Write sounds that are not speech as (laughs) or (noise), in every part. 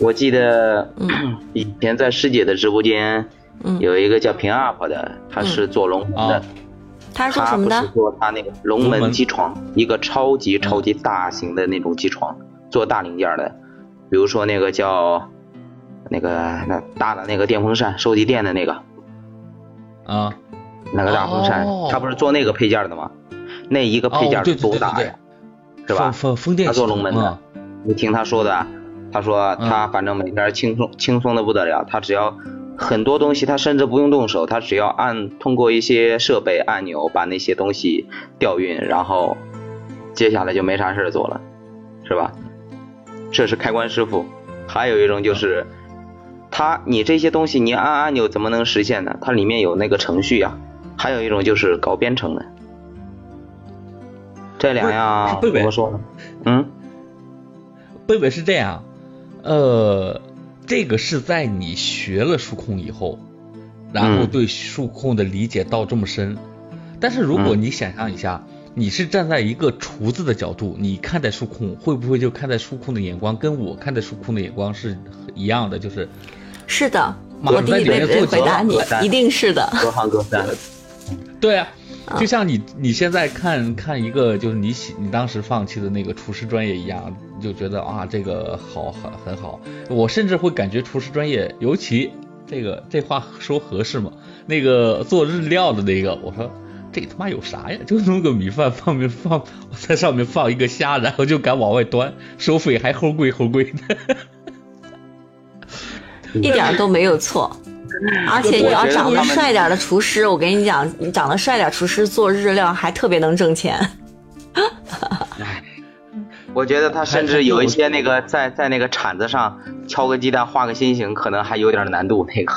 我记得嗯。以前在师姐的直播间嗯，有一个叫平 UP 的，他是做龙门的啊，他是做他不是什么的？做他那个龙门机床，一个超级超级大型的那种机床，做大零件的，比如说那个叫那个那大的那个电风扇，收集电的那个。啊，那个大风扇，哦。他不是做那个配件的吗？那一个配件多对对对大呀？是吧？风？风风电他做龙门的。啊，你听他说的，他说嗯他反正每天轻松轻松的不得了，他只要很多东西他甚至不用动手，他只要按通过一些设备按钮把那些东西调运，然后接下来就没啥事儿做了，是吧？这是开关师傅，还有一种就是。他，你这些东西你按按钮怎么能实现呢？它里面有那个程序呀、还有一种就是搞编程的，这两样是贝贝怎么说呢？嗯，贝贝是这样，呃，这个是在你学了数控以后，然后嗯对数控的理解到这么深。但是如果嗯你想象一下，你是站在一个厨子的角度，你看待数控，会不会就看待数控的眼光跟我看待数控的眼光是一样的？就是是的，马我第一位在里面做回答你，一定是的。各行各山。对啊，啊就像你你现在看看一个就是你喜你当时放弃的那个厨师专业一样，就觉得啊这个好很很好。我甚至会感觉厨师专业，尤其这个这话说合适吗？那个做日料的那个，我说这他妈有啥呀？就弄个米饭放面放在上面放一个虾，然后就敢往外端，收费还齁贵齁贵的。一点都没有错。而且你要长得帅点的厨师，我跟你讲，你长得帅点厨师做日料还特别能挣钱。我觉得他甚至有一些那个在在那个铲子上敲个鸡蛋画个心形，可能还有点难度。那个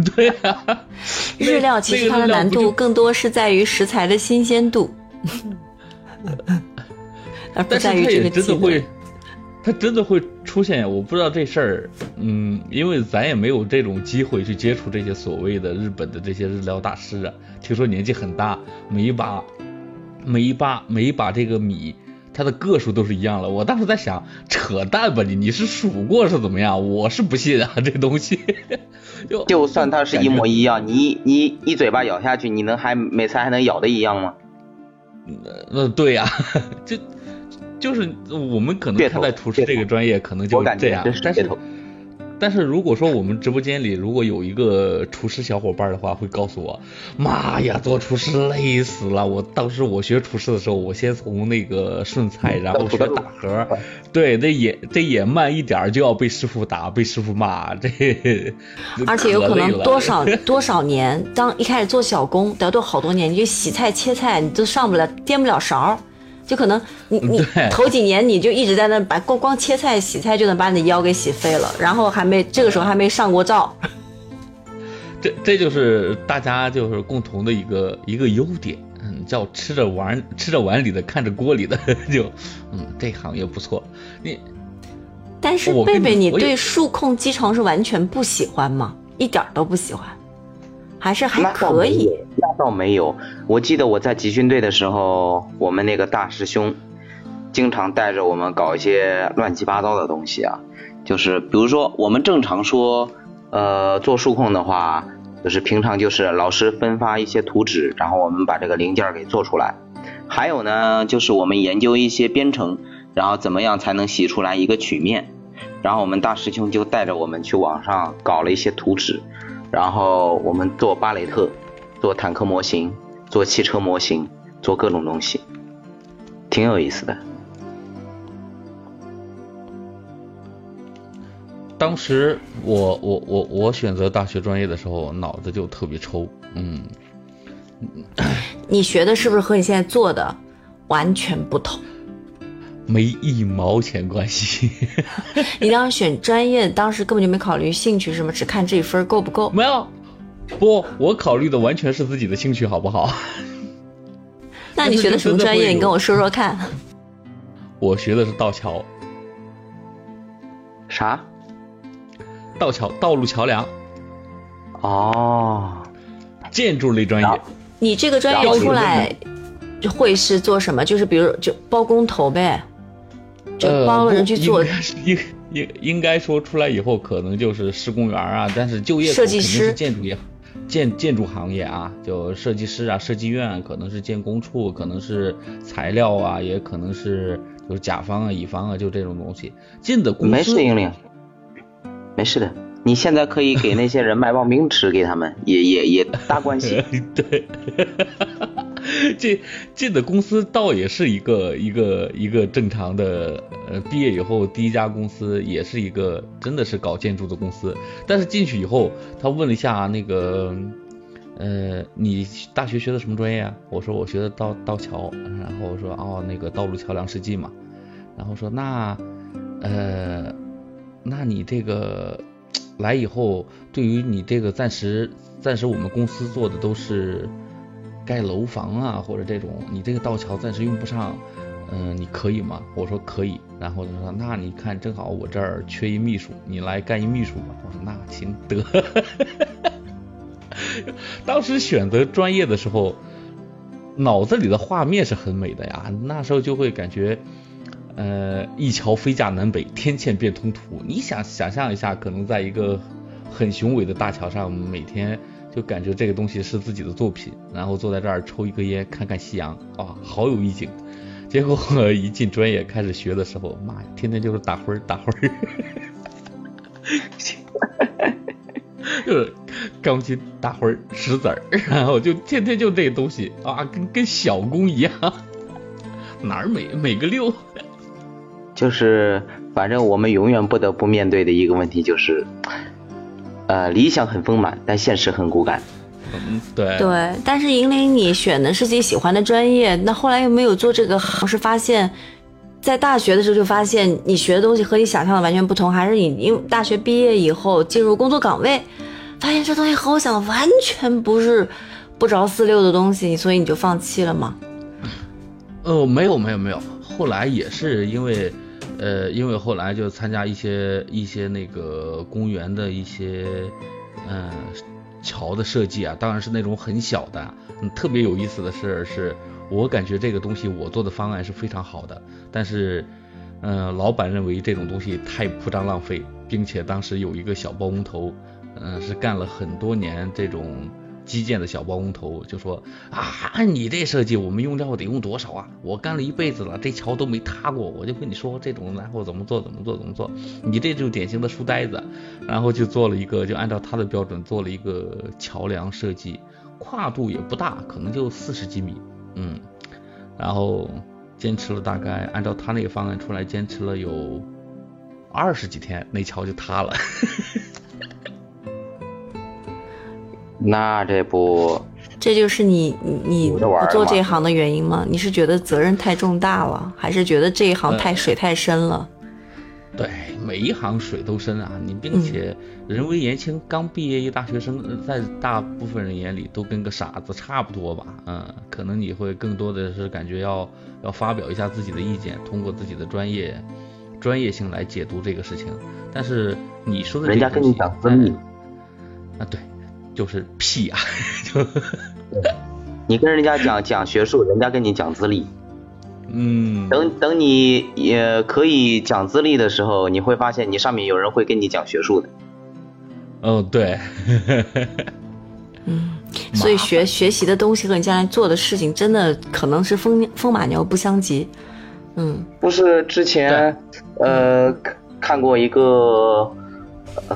(laughs) 对啊，(laughs) 日料其实它的难度更多是在于食材的新鲜度，(laughs) 而不在于这个技能真的会，它真的会出现。我不知道这事儿，嗯，因为咱也没有这种机会去接触这些所谓的日本的这些日料大师啊。听说年纪很大，每一把每一把每一把这个米，它的个数都是一样的。我当时在想，扯淡吧你，你是数过是怎么样？我是不信啊，(laughs) 这东西。(laughs) 就就算它是一模一样，你你一嘴巴咬下去，你能还每次还能咬的一样吗？呃，对呀、(laughs) 就就是我们可能看待厨师这个专业，可能就这样，但是。但是如果说我们直播间里如果有一个厨师小伙伴的话，会告诉我，妈呀，做厨师累死了。我当时我学厨师的时候，我先从那个顺菜，然后学打盒，对，这也这也慢一点就要被师傅打，被师傅骂，这 (laughs) 而且有可能多少 (laughs) 多少年，当一开始做小工，得做好多年，你就洗菜切菜，你都上不了颠不了勺儿，就可能你 (laughs) 你对头几年你就一直在那把光光切菜洗菜就能把你的腰给洗废了，然后还没这个时候还没上过灶，(laughs) 这这就是大家就是共同的一个一个优点，嗯，叫吃着碗吃着碗里的看着锅里的，(laughs) 就嗯这行业不错。你但是贝贝，你对数控机床是完全不喜欢吗？一点儿都不喜欢，还是还可以？倒没有。我记得我在集训队的时候，我们那个大师兄经常带着我们搞一些乱七八糟的东西啊，就是比如说我们正常说，呃，做数控的话，就是平常就是老师分发一些图纸，然后我们把这个零件给做出来。还有呢，就是我们研究一些编程，然后怎么样才能洗出来一个曲面。然后我们大师兄就带着我们去网上搞了一些图纸，然后我们做巴雷特，做坦克模型，做汽车模型，做各种东西，挺有意思的。当时我我我我选择大学专业的时候，脑子就特别抽，嗯，你学的是不是和你现在做的完全不同？没一毛钱关系，(laughs) 你当时选专业，当时根本就没考虑兴趣什么，只看这一分够不够。没有。不，我考虑的完全是自己的兴趣，好不好？(laughs) 那你学的什么专业？你跟我说说看。我学的是道桥，啥？道桥道路桥梁哦，建筑类专业。你这个专业出来会是做什么？就是比如就包工头呗，就呃，包人去做应应应该说出来以后，可能就是施工员啊，但是就业设计师、建筑业、建建筑行业啊，就设计师啊、设计院，可能是建工处，可能是材料啊，也可能是就是甲方啊、乙方啊，就这种东西进的公司。没事，英玲，没事的。你现在可以给那些人卖棒冰吃，给他们也也也搭关系。(laughs) 对。(laughs) 这进的公司倒也是一个一个一个正常的，呃，毕业以后第一家公司也是一个真的是搞建筑的公司。但是进去以后，他问了一下那个，呃，你大学学的什么专业啊？我说我学的道道桥，然后我说哦，那个道路桥梁设计嘛。然后说那，呃，那你这个来以后，对于你这个暂时暂时我们公司做的都是。盖楼房啊，或者这种，你这个道桥暂时用不上，嗯，你可以吗？我说可以，然后他说那你看正好我这儿缺一秘书，你来干一秘书吧。我说那行得。当时选择专业的时候，脑子里的画面是很美的呀，那时候就会感觉，呃，一桥飞架南北，天堑变通途。你想想象一下，可能在一个很雄伟的大桥上，每天。就感觉这个东西是自己的作品，然后坐在这儿抽一根烟，看看夕阳，啊，好有意境。结果一进专业开始学的时候，妈呀，天天就是打灰儿打灰儿，(laughs) 就是钢筋打灰儿石子儿，然后就天天就这东西啊，跟跟小工一样，哪儿美美个六。就是，反正我们永远不得不面对的一个问题就是。呃，理想很丰满，但现实很骨感。嗯，对。对，但是引领，你选的是自己喜欢的专业，那后来又没有做这个行，是发现，在大学的时候就发现你学的东西和你想象的完全不同，还是你因大学毕业以后进入工作岗位，发现这东西和我想的完全不是不着四六的东西，所以你就放弃了吗？呃，没有，没有，没有，后来也是因为。呃，因为后来就参加一些一些那个公园的一些嗯桥的设计啊，当然是那种很小的。嗯，特别有意思的事儿，是我感觉这个东西我做的方案是非常好的，但是嗯，老板认为这种东西太铺张浪费，并且当时有一个小包工头，嗯，是干了很多年这种。基建的小包工头就说啊，按你这设计，我们用料得用多少啊？我干了一辈子了，这桥都没塌过，我就跟你说这种，然后怎么做怎么做怎么做，你这就典型的书呆子。然后就做了一个，就按照他的标准做了一个桥梁设计，跨度也不大，可能就四十几米，嗯，然后坚持了大概按照他那个方案出来，坚持了有二十几天，那桥就塌了。那这不，这就是你你不做这一行的原因吗？你是觉得责任太重大了，还是觉得这一行太水太深了？对，每一行水都深啊！你并且人微言轻，刚毕业一大学生，在大部分人眼里都跟个傻子差不多吧？嗯，可能你会更多的是感觉要要发表一下自己的意见，通过自己的专业专业性来解读这个事情。但是你说的，人家跟你讲分密啊，对。就是屁啊！就 (laughs) 你跟人家讲讲学术，人家跟你讲资历。嗯。等等，你也可以讲资历的时候，你会发现你上面有人会跟你讲学术的。哦，对。嗯，(laughs) 所以学学习的东西和你将来做的事情，真的可能是风风马牛不相及。嗯。不是之前呃看过一个。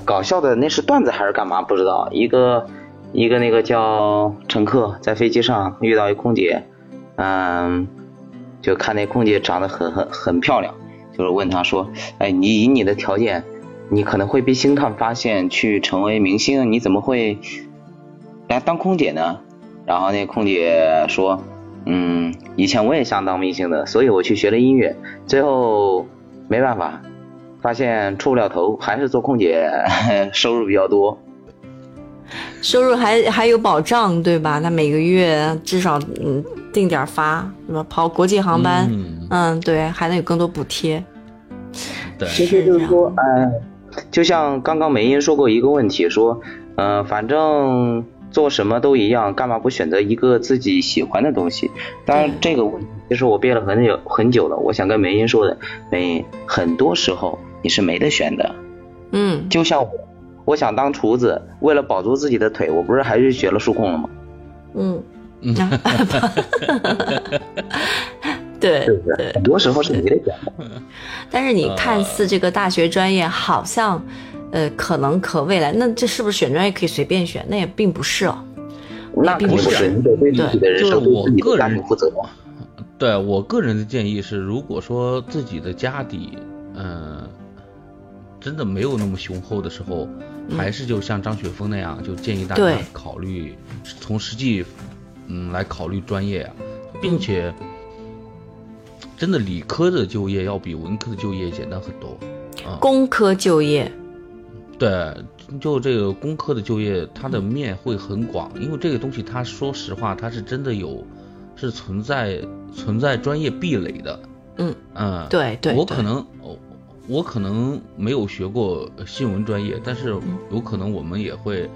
搞笑的那是段子还是干嘛？不知道。一个一个那个叫乘客在飞机上遇到一空姐，嗯，就看那空姐长得很很很漂亮，就是问她说：“哎，你以你的条件，你可能会被星探发现去成为明星，你怎么会来当空姐呢？”然后那空姐说：“嗯，以前我也想当明星的，所以我去学了音乐，最后没办法。”发现出不了头，还是做空姐 (laughs) 收入比较多，收入还还有保障，对吧？他每个月至少嗯定点发，什么跑国际航班，嗯，对，还能有更多补贴。对，其实就是说，哎，就像刚刚梅英说过一个问题，说，嗯，反正做什么都一样，干嘛不选择一个自己喜欢的东西？当然，这个问题其实我憋了很久很久了。我想跟梅英说的，梅英，很多时候。你是没得选的。嗯，就像我，我想当厨子，为了保住自己的腿，我不是还是学了数控了吗？嗯，嗯 (laughs) 啊对是不是？对，很多时候是没得选的。但是你看似这个大学专业好像，呃，可能可未来，那这是不是选专业可以随便选？那也并不是哦。那并不是，你得对自己的人生、就是我对自己的家个人庭负责。对我个人的建议是，如果说自己的家底，嗯、真的没有那么雄厚的时候，嗯。还是就像张雪峰那样，就建议大家考虑从实际，嗯，来考虑专业啊，并且，真的理科的就业要比文科的就业简单很多。啊、工科就业，对，就这个工科的就业，它的面会很广，因为这个东西，它说实话，它是真的有，是存在存在专业壁垒的。嗯。嗯，对对对我可能我我可能没有学过新闻专业，但是有可能我们也会，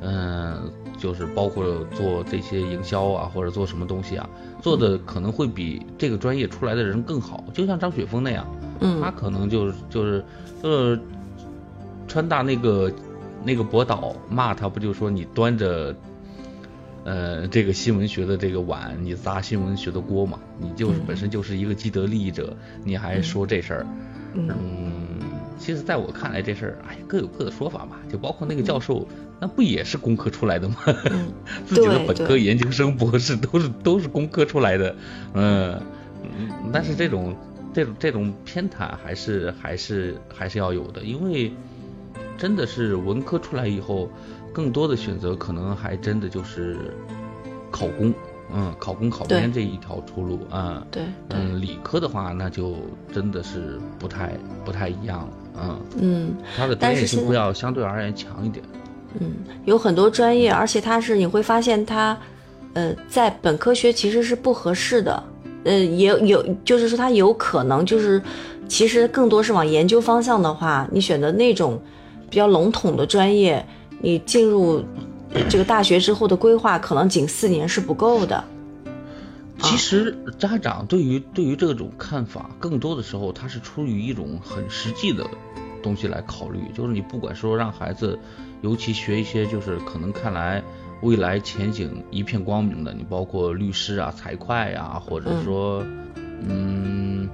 嗯、就是包括做这些营销啊，或者做什么东西啊，做的可能会比这个专业出来的人更好。就像张雪峰那样，嗯他可能就是就是就是川大那个那个博导骂他，不就说你端着。呃，这个新闻学的这个碗，你砸新闻学的锅嘛？你就是嗯本身就是一个既得利益者，你还说这事儿，嗯嗯，其实在我看来这事儿，哎，各有各的说法嘛。就包括那个教授，那不也是工科出来的吗？(laughs) 嗯自己的本科、研究生、博士都是都是工科出来的，嗯，嗯但是这种这种这种偏袒还是还是还是要有的，因为真的是文科出来以后，更多的选择可能还真的就是考公，嗯，考公考编这一条出路啊。对对，嗯，理科的话，那就真的是不太不太一样了，嗯，嗯它的专业但是现在性会要相对而言强一点。嗯，有很多专业，而且它是你会发现它，呃，在本科学其实是不合适的，呃，也有就是说它有可能就是，其实更多是往研究方向的话，你选择那种比较笼统的专业，你进入呃这个大学之后的规划，可能仅四年是不够的。其实家长对于对于这种看法，更多的时候他是出于一种很实际的东西来考虑，就是你不管说让孩子，尤其学一些就是可能看来未来前景一片光明的，你包括律师啊、财会啊，或者说，嗯，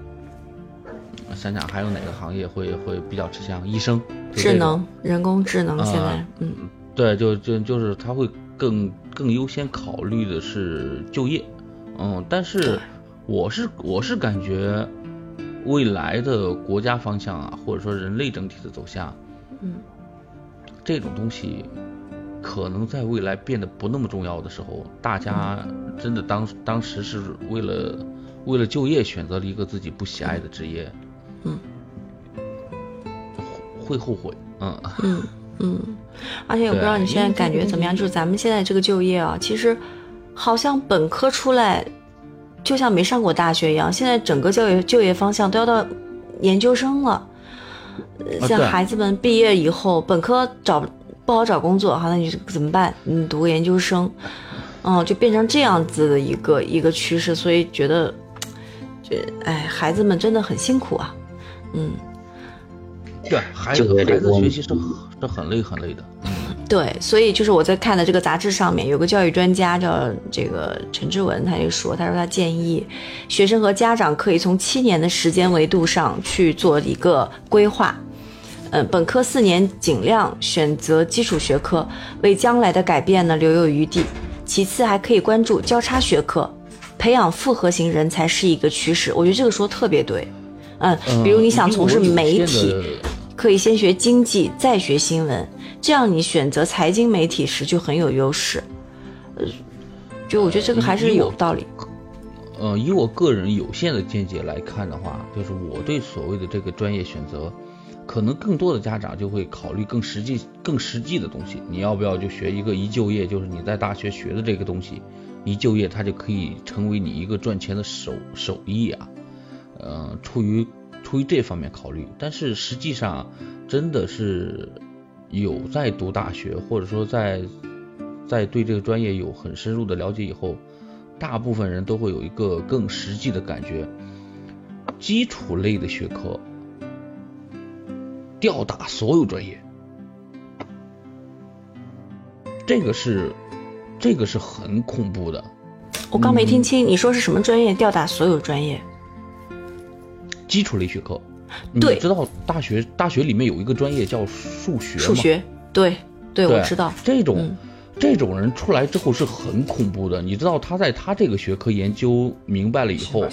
想想还有哪个行业会会比较吃香？医生，智能、人工智能现在啊，嗯。对，就就就是他会更更优先考虑的是就业，嗯，但是我是我是感觉未来的国家方向啊，或者说人类整体的走向，嗯，这种东西可能在未来变得不那么重要的时候，大家真的当当时是为了为了就业选择了一个自己不喜爱的职业，嗯，会后悔，嗯。嗯嗯，而且我不知道你现在感觉怎么样，就是咱们现在这个就业啊，其实好像本科出来就像没上过大学一样，现在整个教育就业方向都要到研究生了。像孩子们毕业以后，本科找不好找工作，好，那你怎么办？你读个研究生，嗯，就变成这样子的一个一个趋势，所以觉得，这哎，孩子们真的很辛苦啊，嗯。对，孩就子这个子学习是很是很累很累的。对，所以就是我在看的这个杂志上面有个教育专家叫这个陈志文，他就说，他说他建议学生和家长可以从七年的时间维度上去做一个规划。嗯，本科四年尽量选择基础学科，为将来的改变呢留有余地。其次还可以关注交叉学科，培养复合型人才是一个趋势。我觉得这个说得特别对。嗯，比如你想从事媒体，可以先学经济，再学新闻，这样你选择财经媒体时就很有优势。呃，就我觉得这个还是有道理。呃，以我个人有限的见解来看的话，就是我对所谓的这个专业选择，可能更多的家长就会考虑更实际、更实际的东西。你要不要就学一个一就业，就是你在大学学的这个东西，一就业它就可以成为你一个赚钱的手手艺啊。呃，出于出于这方面考虑，但是实际上真的是有在读大学，或者说在在对这个专业有很深入的了解以后，大部分人都会有一个更实际的感觉，基础类的学科吊打所有专业，这个是这个是很恐怖的。我刚没听清，你说是什么专业吊打所有专业？基础类学科，对你知道大学大学里面有一个专业叫数学吗？数学，对对，对我知道。这种、嗯这种人出来之后是很恐怖的。你知道他在他这个学科研究明白了以后，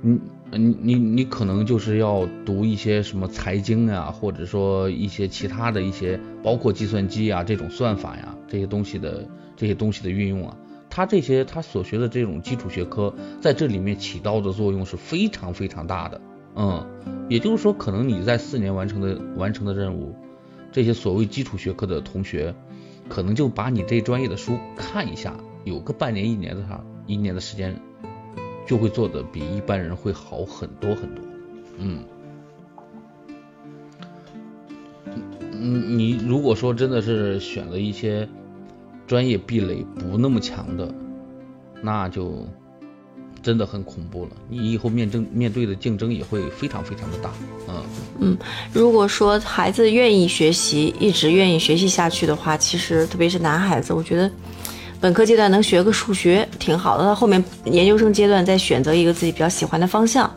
你你你你可能就是要读一些什么财经啊，或者说一些其他的一些，包括计算机啊这种算法呀这些东西的这些东西的运用啊。他这些他所学的这种基础学科，在这里面起到的作用是非常非常大的。嗯，也就是说，可能你在四年完成的完成的任务，这些所谓基础学科的同学，可能就把你这专业的书看一下，有个半年一年的哈，一年的时间，就会做的比一般人会好很多很多。嗯，嗯，你如果说真的是选了一些专业壁垒不那么强的，那就真的很恐怖了。你以后面争面对的竞争也会非常非常的大。嗯嗯，如果说孩子愿意学习，一直愿意学习下去的话，其实特别是男孩子，我觉得本科阶段能学个数学挺好的，到后面研究生阶段再选择一个自己比较喜欢的方向，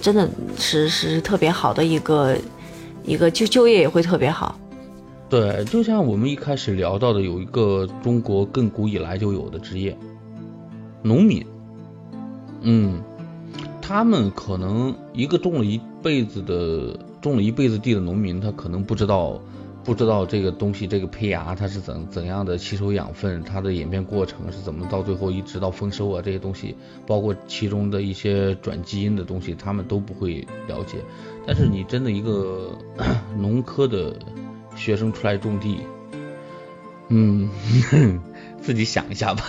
真的是是特别好的一个一个就就业也会特别好。对，就像我们一开始聊到的，有一个中国亘古以来就有的职业，农民。嗯，他们可能一个种了一辈子的种了一辈子地的农民，他可能不知道不知道这个东西这个胚芽它是怎怎样的吸收养分，它的演变过程是怎么到最后一直到丰收啊这些东西，包括其中的一些转基因的东西，他们都不会了解。但是你真的一个 (coughs) 农科的学生出来种地，嗯，(laughs) 自己想一下吧。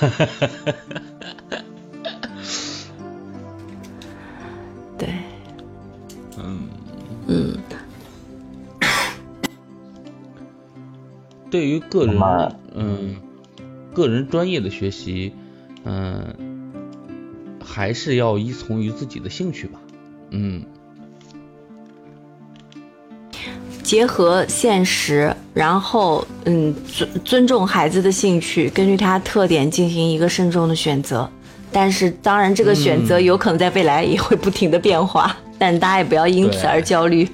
对于个人，嗯，个人专业的学习，嗯，还是要依从于自己的兴趣吧。嗯，结合现实，然后嗯尊尊重孩子的兴趣，根据他特点进行一个慎重的选择。但是当然，这个选择嗯有可能在未来也会不停的变化，但大家也不要因此而焦虑。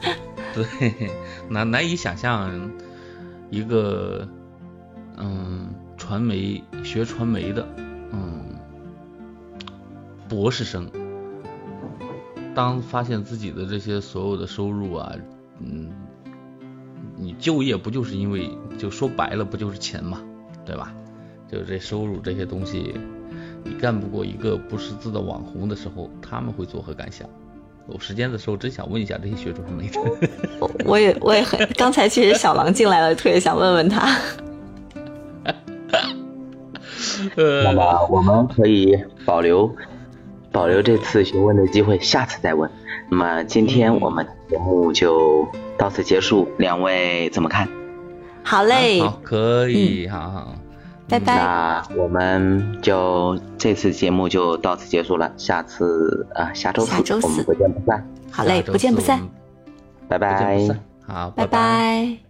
(laughs) 对，难难以想象一个嗯传媒学传媒的嗯博士生，当发现自己的这些所有的收入啊，嗯，你就业不就是因为就说白了不就是钱嘛，对吧？就这收入这些东西，你干不过一个不识字的网红的时候，他们会作何感想？有时间的时候，真想问一下这些学传媒的。我我也我也很，刚才其实小狼进来了，特别想问问他。(laughs) 呃那么我们可以保留保留这次询问的机会，下次再问。那么今天我们节目就到此结束，两位怎么看？好嘞，好，可以，好好，拜拜。那我们就这次节目就到此结束了，下次啊、下周四下周四。我们不见不散，好嘞，不见不散。拜拜。散。好，拜拜